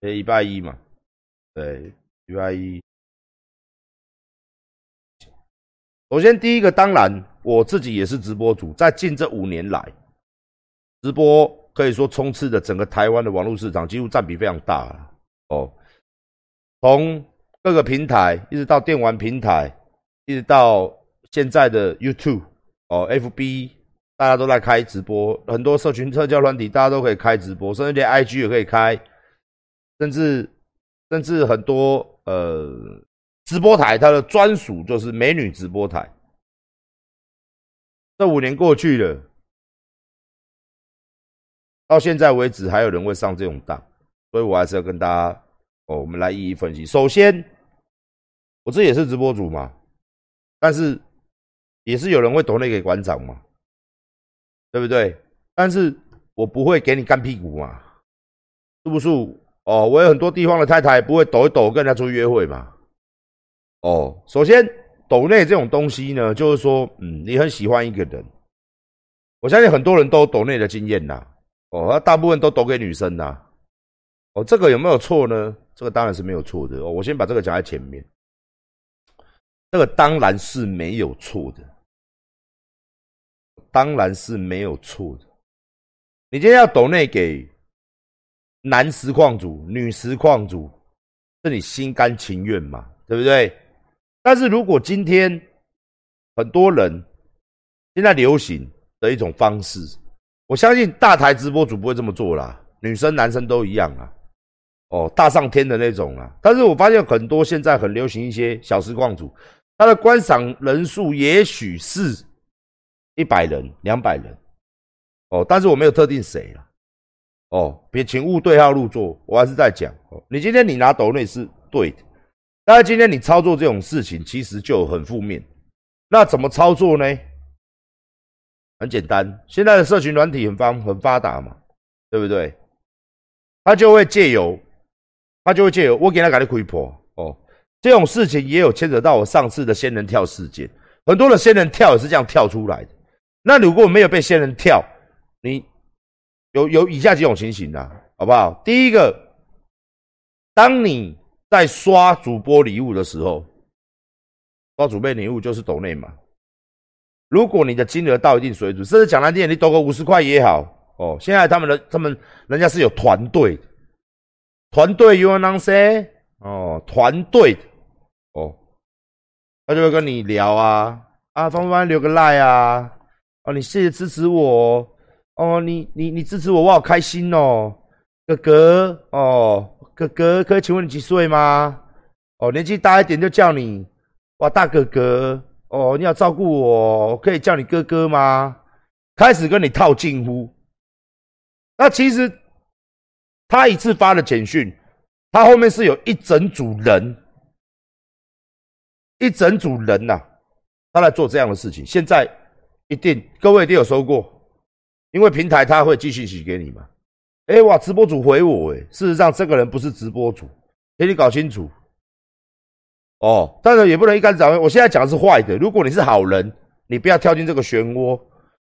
诶，礼拜一嘛，对，礼拜一。首先第一个，当然我自己也是直播主，在近这五年来，直播可以说充斥着整个台湾的网络市场，几乎占比非常大哦。从各个平台，一直到电玩平台，一直到现在的 YouTube 哦，FB，大家都在开直播，很多社群社交软体大家都可以开直播，甚至连 IG 也可以开，甚至甚至很多呃直播台，它的专属就是美女直播台。这五年过去了，到现在为止还有人会上这种当，所以我还是要跟大家哦，我们来一一分析。首先，我这也是直播主嘛，但是也是有人会抖那给馆长嘛，对不对？但是我不会给你干屁股嘛，是不是？哦，我有很多地方的太太不会抖一抖跟人家出去约会嘛。哦，首先抖内这种东西呢，就是说，嗯，你很喜欢一个人，我相信很多人都抖内的经验呐。哦，大部分都抖给女生呐。哦，这个有没有错呢？这个当然是没有错的。哦，我先把这个讲在前面。这个当然是没有错的，当然是没有错的。你今天要抖内给男实况主、女实况主，是你心甘情愿嘛？对不对？但是如果今天很多人现在流行的一种方式，我相信大台直播主不会这么做啦，女生男生都一样啊。哦，大上天的那种啊。但是我发现很多现在很流行一些小实况主。他的观赏人数也许是一百人、两百人，哦，但是我没有特定谁了，哦，别请勿对号入座，我还是在讲，哦，你今天你拿斗内是对的，但是今天你操作这种事情其实就很负面，那怎么操作呢？很简单，现在的社群软体很方很发达嘛，对不对？他就会借由，他就会借由我给他搞的亏破，哦。这种事情也有牵扯到我上次的仙人跳事件，很多的仙人跳也是这样跳出来的。那如果没有被仙人跳，你有有以下几种情形啊，好不好？第一个，当你在刷主播礼物的时候，刷主播礼物就是抖内嘛。如果你的金额到一定水准，甚至讲难听点，你抖个五十块也好哦。现在他们的他们人家是有团队，团队 you n say？哦，团队哦，他就会跟你聊啊啊，方不方便留个赖啊？哦，你谢谢支持我哦，哦你你你支持我，我好开心哦，哥哥哦，哥哥，可以请问你几岁吗？哦，年纪大一点就叫你哇大哥哥哦，你要照顾我，可以叫你哥哥吗？开始跟你套近乎，那其实他一次发了简讯。他后面是有一整组人，一整组人呐，他来做这样的事情。现在一定各位一定有收过，因为平台他会继续洗给你嘛。哎哇，直播主回我哎，事实上这个人不是直播主，给你搞清楚。哦，当然也不能一竿子打翻。我现在讲的是坏的，如果你是好人，你不要跳进这个漩涡。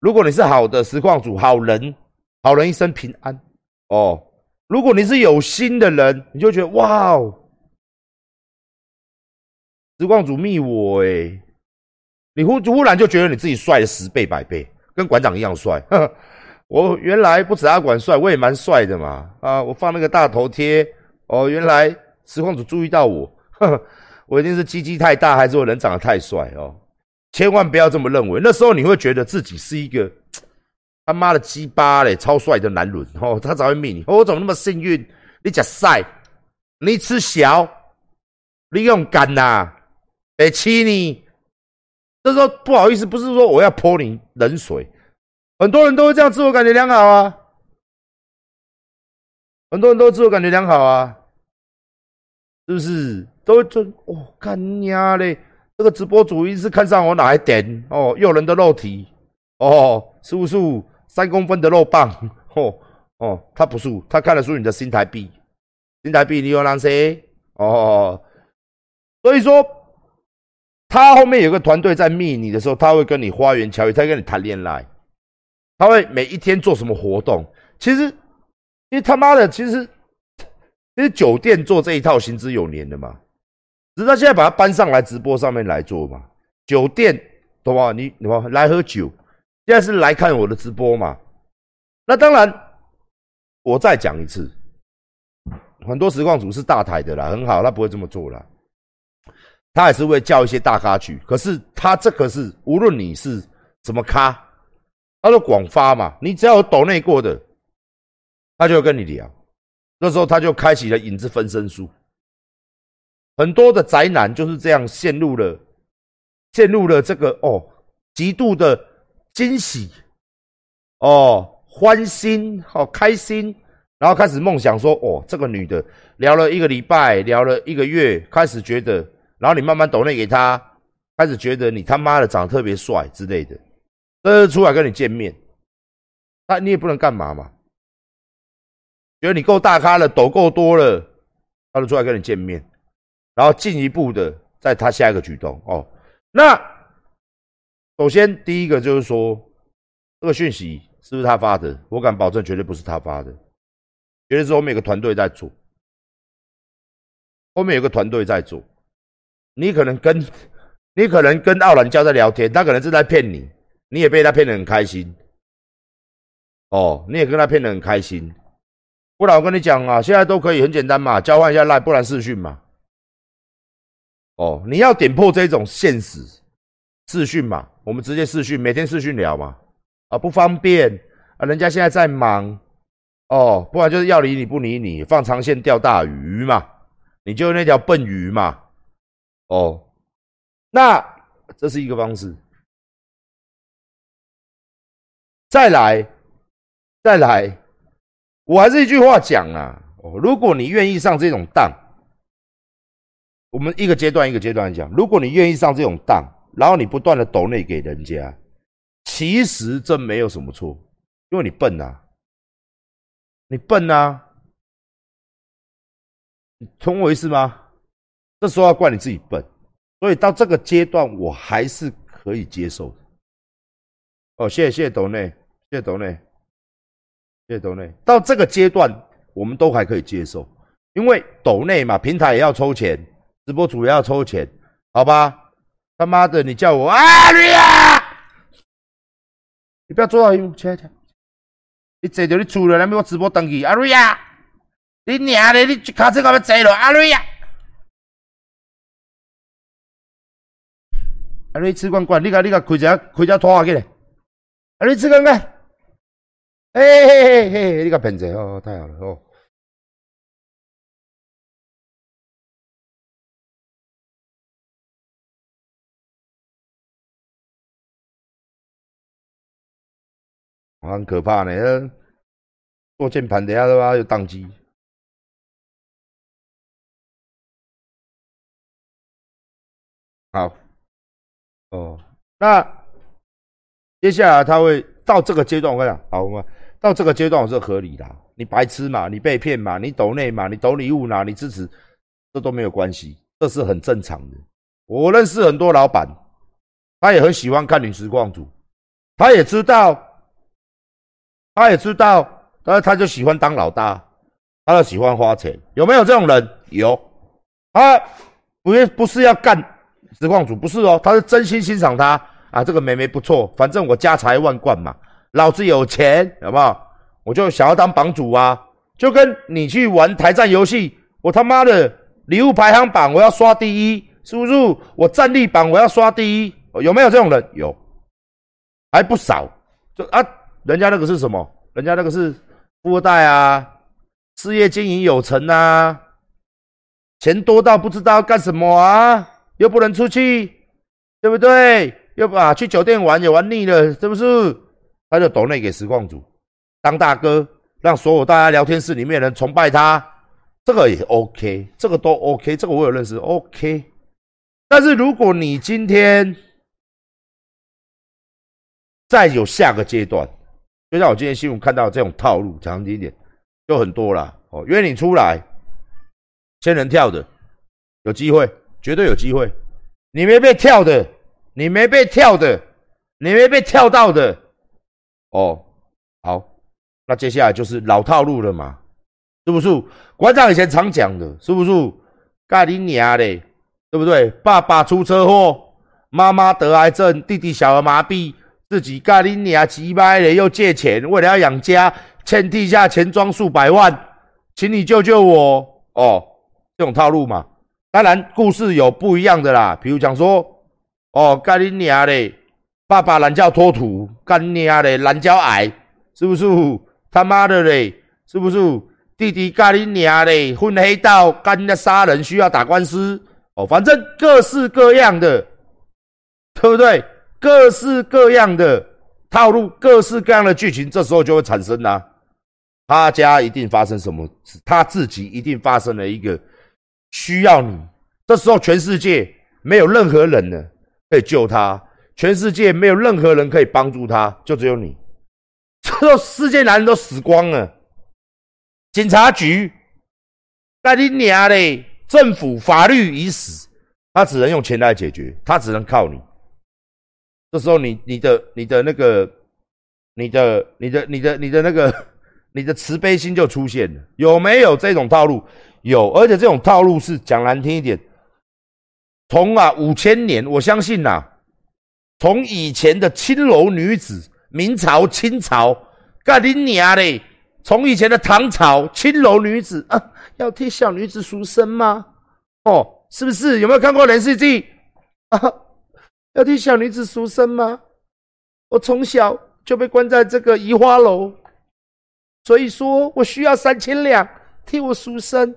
如果你是好的实况主，好人，好人一生平安。哦。如果你是有心的人，你就觉得哇哦，实况主密我哎，你忽忽然就觉得你自己帅了十倍百倍，跟馆长一样帅。我原来不止阿馆帅，我也蛮帅的嘛。啊，我放那个大头贴哦，原来实况主注意到我，我一定是鸡鸡太大，还是我人长得太帅哦？千万不要这么认为，那时候你会觉得自己是一个。他妈的鸡巴嘞，超帅的男人哦，他才会命你。我怎么那么幸运？你假晒，你吃小，你用干呐？哎，气你。这时候不好意思，不是说我要泼你冷水，很多人都会这样自我感觉良好啊。很多人都自我感觉良好啊，是不是？都都哦，干娘嘞！这个直播主一是看上我哪一点？哦，诱人的肉体哦，是不是？三公分的肉棒，哦哦，他不是，他看得出你的新台币，新台币你有哪些？哦，所以说，他后面有个团队在密你的时候，他会跟你花言巧语，他跟你谈恋爱，他会每一天做什么活动？其实，因为他妈的，其实其实酒店做这一套行之有年的嘛，只是他现在把它搬上来直播上面来做嘛。酒店懂吗？你懂吗？来喝酒，现在是来看我的直播嘛？那当然，我再讲一次，很多实况组是大台的啦，很好，他不会这么做啦。他还是会叫一些大咖去，可是他这个是无论你是什么咖，他说广发嘛，你只要有抖内过的，他就会跟你聊。那时候他就开启了影子分身术，很多的宅男就是这样陷入了，陷入了这个哦极度的惊喜，哦欢心，好开心，然后开始梦想说哦这个女的聊了一个礼拜，聊了一个月，开始觉得，然后你慢慢抖内给他，开始觉得你他妈的长得特别帅之类的，呃出来跟你见面，那你也不能干嘛嘛。觉得你够大咖了，抖够多了，他就出来跟你见面，然后进一步的在他下一个举动哦。那首先第一个就是说，这个讯息是不是他发的？我敢保证，绝对不是他发的，绝对是后面有个团队在做，后面有个团队在做。你可能跟，你可能跟奥兰教在聊天，他可能是在骗你，你也被他骗得很开心。哦，你也跟他骗得很开心。不然我跟你讲啊，现在都可以很简单嘛，交换一下赖，不然视讯嘛。哦，你要点破这种现实，视讯嘛，我们直接视讯，每天视讯聊嘛。啊，不方便啊，人家现在在忙。哦，不然就是要理你不理你，放长线钓大鱼嘛，你就那条笨鱼嘛。哦，那这是一个方式。再来，再来。我还是一句话讲啊，哦，如果你愿意上这种当，我们一个阶段一个阶段讲，如果你愿意上这种当，然后你不断的抖内给人家，其实这没有什么错，因为你笨呐，你笨呐，你懂我意思吗？这时候要怪你自己笨，所以到这个阶段我还是可以接受的。哦，谢谢谢谢抖内，谢谢抖内。谢谢抖内到这个阶段，我们都还可以接受，因为抖内嘛，平台也要抽钱，直播主也要抽钱，好吧？他妈的，你叫我阿瑞亚，你不要坐到荧幕前，你坐到你厝了，来俾我直播登记，阿瑞亚，你娘的，你卡车干要坐了，阿瑞亚，阿瑞吃罐罐，你个你个开只开只拖下去嘞，阿瑞吃罐罐。哎嘿嘿嘿，你个骗子哦，太好了哦！很可怕呢，做键盘等下的话又宕机。好，哦，那接下来他会到这个阶段，我跟你讲，好吗？到这个阶段我是合理的，你白痴嘛，你被骗嘛，你抖内嘛，你抖礼物嘛，你支持，这都没有关系，这是很正常的。我认识很多老板，他也很喜欢看女实况组，他也知道，他也知道，但是他就喜欢当老大，他就喜欢花钱，有没有这种人？有，他不是不是要干实况组，不是哦，他是真心欣赏他啊，这个妹妹不错，反正我家财万贯嘛。老子有钱，好不好？我就想要当榜主啊！就跟你去玩台战游戏，我他妈的礼物排行榜我要刷第一，是不是？我战力榜我要刷第一，有没有这种人？有，还不少。就啊，人家那个是什么？人家那个是富二代啊，事业经营有成啊，钱多到不知道干什么啊，又不能出去，对不对？又把去酒店玩也玩腻了，是不是？他就抖内给实况组当大哥，让所有大家聊天室里面人崇拜他，这个也 OK，这个都 OK，这个我有认识 OK。但是如果你今天再有下个阶段，就像我今天新闻看到这种套路，讲一点就很多了哦。约你出来，千人跳的，有机会，绝对有机会。你没被跳的，你没被跳的，你没被跳到的。哦，好，那接下来就是老套路了嘛。是不是？馆长以前常讲的，是不是？干你娘嘞，对不对？爸爸出车祸，妈妈得癌症，弟弟小儿麻痹，自己干你娘急掰嘞，又借钱，为了要养家，欠地下钱庄数百万，请你救救我哦！这种套路嘛。当然，故事有不一样的啦。比如讲说，哦，干你娘嘞，爸爸懒觉脱土，干你娘嘞，懒觉癌，是不是？他妈的嘞，是不是？弟弟干你娘嘞，混黑道，干人家杀人需要打官司哦，反正各式各样的，对不对？各式各样的套路，各式各样的剧情，这时候就会产生啦。他家一定发生什么？他自己一定发生了一个需要你。这时候全世界没有任何人呢可以救他，全世界没有任何人可以帮助他，就只有你。这时候世界男人都死光了。警察局，那你娘嘞！政府法律已死，他只能用钱来解决，他只能靠你。这时候，你、你的、你的那个、你的、你的、你的、你的那个、你的慈悲心就出现了。有没有这种套路？有，而且这种套路是讲难听一点，从啊五千年，我相信呐，从以前的青楼女子，明朝、清朝，干你娘嘞！从以前的唐朝青楼女子啊，要替小女子赎身吗？哦，是不是？有没有看过《连续剧啊？要替小女子赎身吗？我从小就被关在这个移花楼，所以说我需要三千两替我赎身，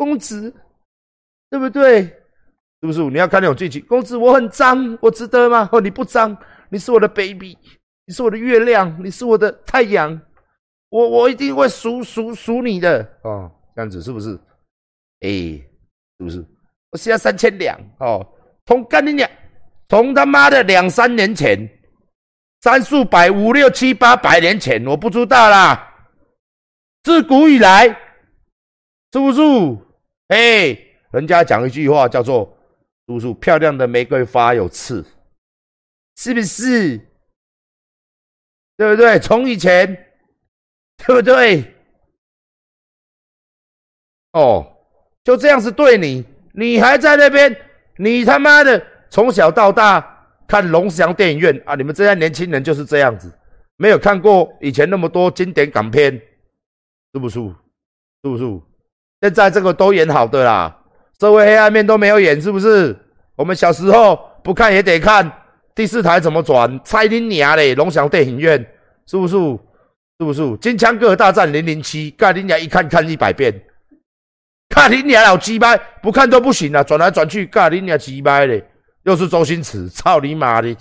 公子，对不对？是不是？你要看那种剧情，公子我很脏，我值得吗？哦，你不脏，你是我的 baby，你是我的月亮，你是我的太阳。我我一定会赎赎赎你的哦，这样子是不是？哎，是不是？我现在三千两哦，从干你娘，从他妈的两三年前，三数百五六七八百年前，我不知道啦。自古以来，是不是？哎，人家讲一句话叫做“叔叔漂亮的玫瑰花有刺”，是不是？对不对？从以前。对不对？哦，就这样子对你，你还在那边，你他妈的从小到大看龙翔电影院啊！你们这些年轻人就是这样子，没有看过以前那么多经典港片，是不是？是不是？现在这个都演好的啦，社会黑暗面都没有演，是不是？我们小时候不看也得看，第四台怎么转？猜你娘嘞！龙翔电影院是不是？是不是金枪哥大战零零七？看你娘一看看一百遍，看你娘老鸡掰，不看都不行啊！转来转去，看你娘鸡掰嘞！又是周星驰，操你妈的！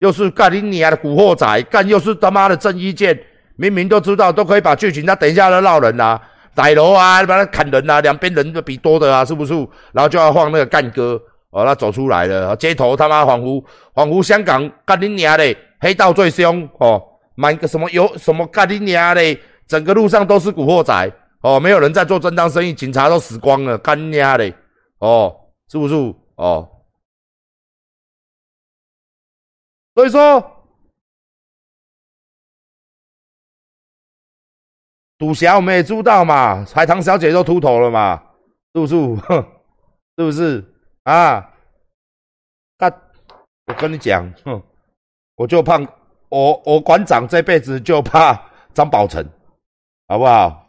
又是干你娘的古惑仔，干又是他妈的郑伊健，明明都知道都可以把剧情，那等一下都闹人啊，歹楼啊，把他砍人啊，两边人都比多的啊，是不是？然后就要放那个干哥哦，他走出来了，街头他妈恍惚恍惚，香港干你娘的黑道最凶哦！满个什么有什么干你娘嘞！整个路上都是古惑仔哦，没有人在做正当生意，警察都死光了，干你娘嘞！哦，是不是？哦，所以说，赌侠我们也知道嘛，海棠小姐都秃头了嘛，是不是？是不是？啊？干，我跟你讲，哼，我就怕。我我馆长这辈子就怕张宝成，好不好？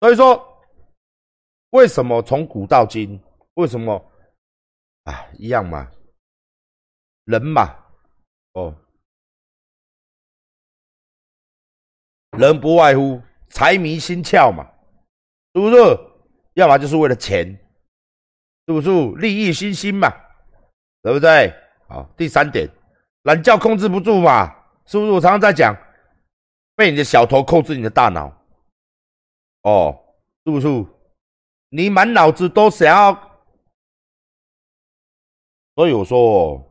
所以说，为什么从古到今，为什么啊一样嘛？人嘛，哦，人不外乎。财迷心窍嘛，是不是？要么就是为了钱，是不是？利益熏心嘛，对不对？好，第三点，懒觉控制不住嘛，是不是？我常常在讲，被你的小头控制你的大脑，哦，是不是？你满脑子都想要，所以我说，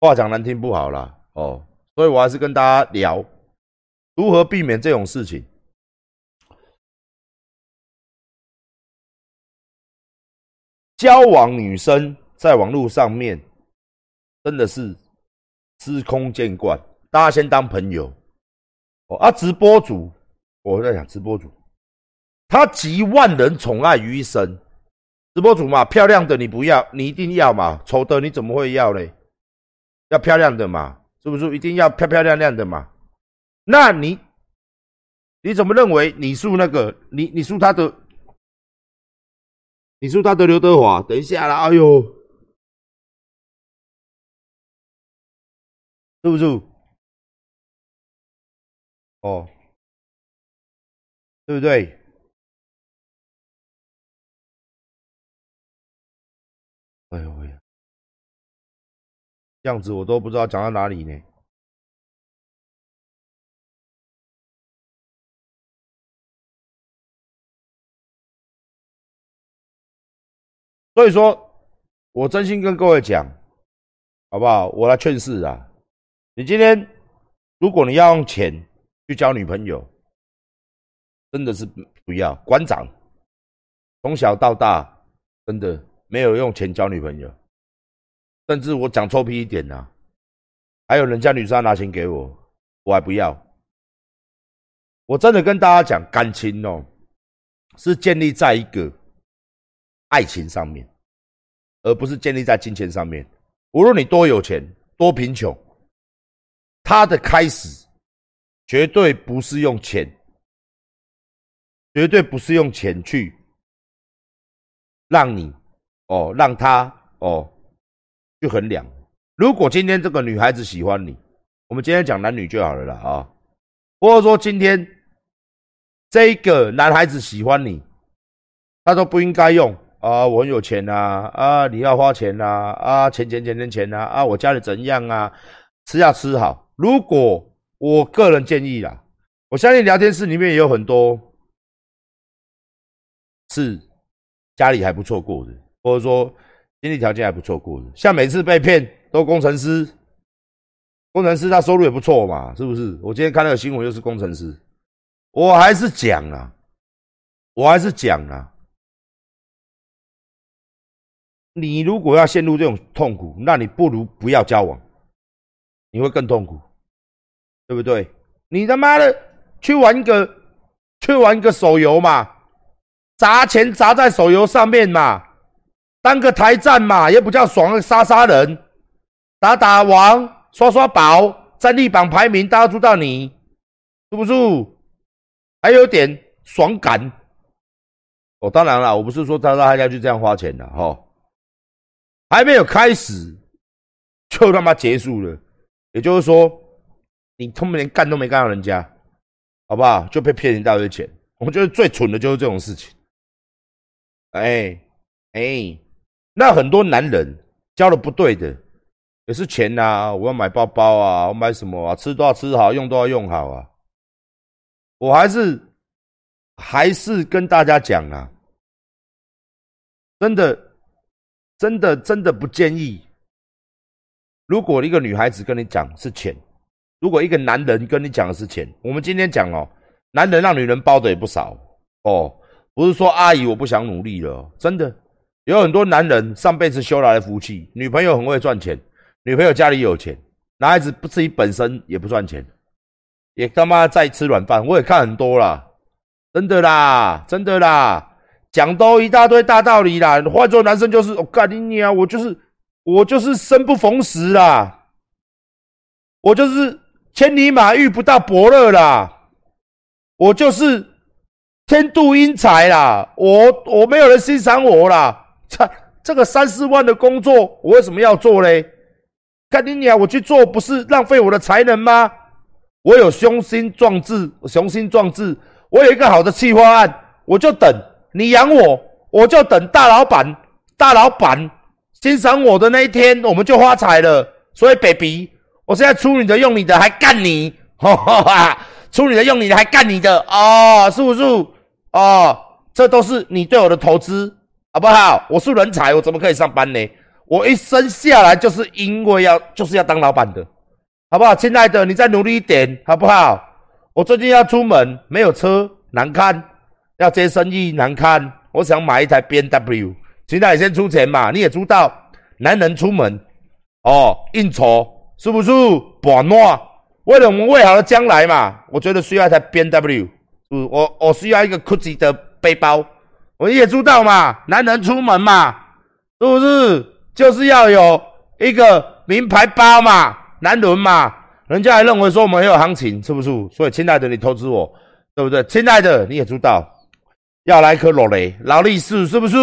话讲难听不好啦，哦，所以我还是跟大家聊。如何避免这种事情？交往女生在网络上面真的是司空见惯，大家先当朋友。哦啊，直播主，我在讲直播主，他集万人宠爱于一身。直播主嘛，漂亮的你不要，你一定要嘛，丑的你怎么会要嘞？要漂亮的嘛，是不是？一定要漂漂亮亮的嘛？那你你怎么认为你输那个？你你输他的？你输他的刘德华？等一下啦，哎呦，是不是？哦，对不对？哎呦喂，这样子我都不知道讲到哪里呢。所以说，我真心跟各位讲，好不好？我来劝世啊！你今天如果你要用钱去交女朋友，真的是不要。馆长从小到大，真的。没有用钱交女朋友，甚至我讲臭屁一点呐，还有人家女生拿钱给我，我还不要。我真的跟大家讲，感情哦，是建立在一个爱情上面，而不是建立在金钱上面。无论你多有钱、多贫穷，他的开始绝对不是用钱，绝对不是用钱去让你。哦，让他哦去衡量。如果今天这个女孩子喜欢你，我们今天讲男女就好了啦啊。或者说今天这个男孩子喜欢你，他都不应该用啊，我很有钱呐啊，你要花钱呐啊，钱钱钱钱钱呐啊，我家里怎样啊，吃要吃好。如果我个人建议啦，我相信聊天室里面也有很多是家里还不错过的。或者说经济条件还不错过，像每次被骗都工程师，工程师他收入也不错嘛，是不是？我今天看那个新闻又是工程师，我还是讲啊，我还是讲啊，你如果要陷入这种痛苦，那你不如不要交往，你会更痛苦，对不对？你他妈的去玩个去玩个手游嘛，砸钱砸在手游上面嘛。当个台战嘛，也不叫爽，杀杀人，打打王，刷刷宝，战力榜排名，大家知道你，是不是？还有点爽感。哦，当然了，我不是说他大家就这样花钱的哈，还没有开始，就他妈结束了。也就是说，你他妈连干都没干到人家，好不好？就被骗一大堆钱。我觉得最蠢的就是这种事情。哎，哎。那很多男人交了不对的，也是钱呐，我要买包包啊，我买什么啊，吃都要吃好，用都要用好啊。我还是还是跟大家讲啊，真的，真的，真的不建议。如果一个女孩子跟你讲是钱，如果一个男人跟你讲的是钱，我们今天讲哦，男人让女人包的也不少哦，不是说阿姨我不想努力了，真的。有很多男人上辈子修来的福气，女朋友很会赚钱，女朋友家里有钱，男孩子不自己本身也不赚钱，也他妈在吃软饭。我也看很多啦，真的啦，真的啦，讲都一大堆大道理啦。换做男生就是，我干你娘，我就是我就是生不逢时啦，我就是千里马遇不到伯乐啦，我就是天妒英才啦，我我没有人欣赏我啦。这这个三四万的工作，我为什么要做嘞？干你娘，我去做不是浪费我的才能吗？我有雄心壮志，雄心壮志，我有一个好的计划案，我就等你养我，我就等大老板，大老板欣赏我的那一天，我们就发财了。所以，baby，我现在出你的用你的，还干你，哈哈，出你的用你的，还干你的，哦，是不是？哦，这都是你对我的投资。好不好？我是人才，我怎么可以上班呢？我一生下来就是因为要就是要当老板的，好不好？亲爱的，你再努力一点，好不好？我最近要出门，没有车，难看；要接生意，难看。我想买一台 B N W，现在先出钱嘛，你也知道，男人出门哦应酬是不是把暖？为了我们未好的将来嘛，我觉得需要一台 B M W，我我需要一个 Gucci 的背包，我也知道嘛，男人出门嘛，是不是就是要有一个名牌包嘛，男人嘛。人家还认为说我们很有行情，是不是？所以，亲爱的，你投资我，对不对？亲爱的，你也知道要来颗老雷、劳力士，是不是？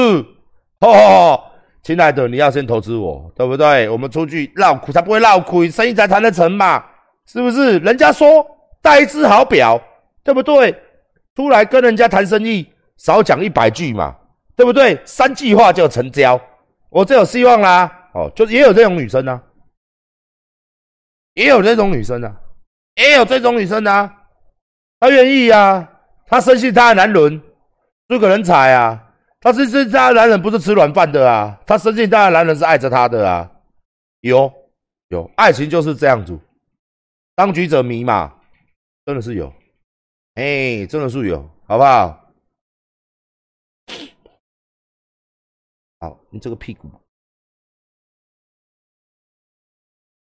吼吼吼，亲爱的，你要先投资我，对不对？我们出去闹苦才不会闹苦，生意才谈得成嘛，是不是？人家说带一只好表，对不对？出来跟人家谈生意，少讲一百句嘛，对不对？三句话就成交，我就有希望啦。哦，就也有这种女生呢。也有这种女生啊，也有这种女生啊，她愿意啊，她深信她的男人是个人才啊，她是是她的男人不是吃软饭的啊，她深信她的男人是爱着她的啊，有有，爱情就是这样子，当局者迷嘛，真的是有，哎，真的是有，好不好？好，你这个屁股。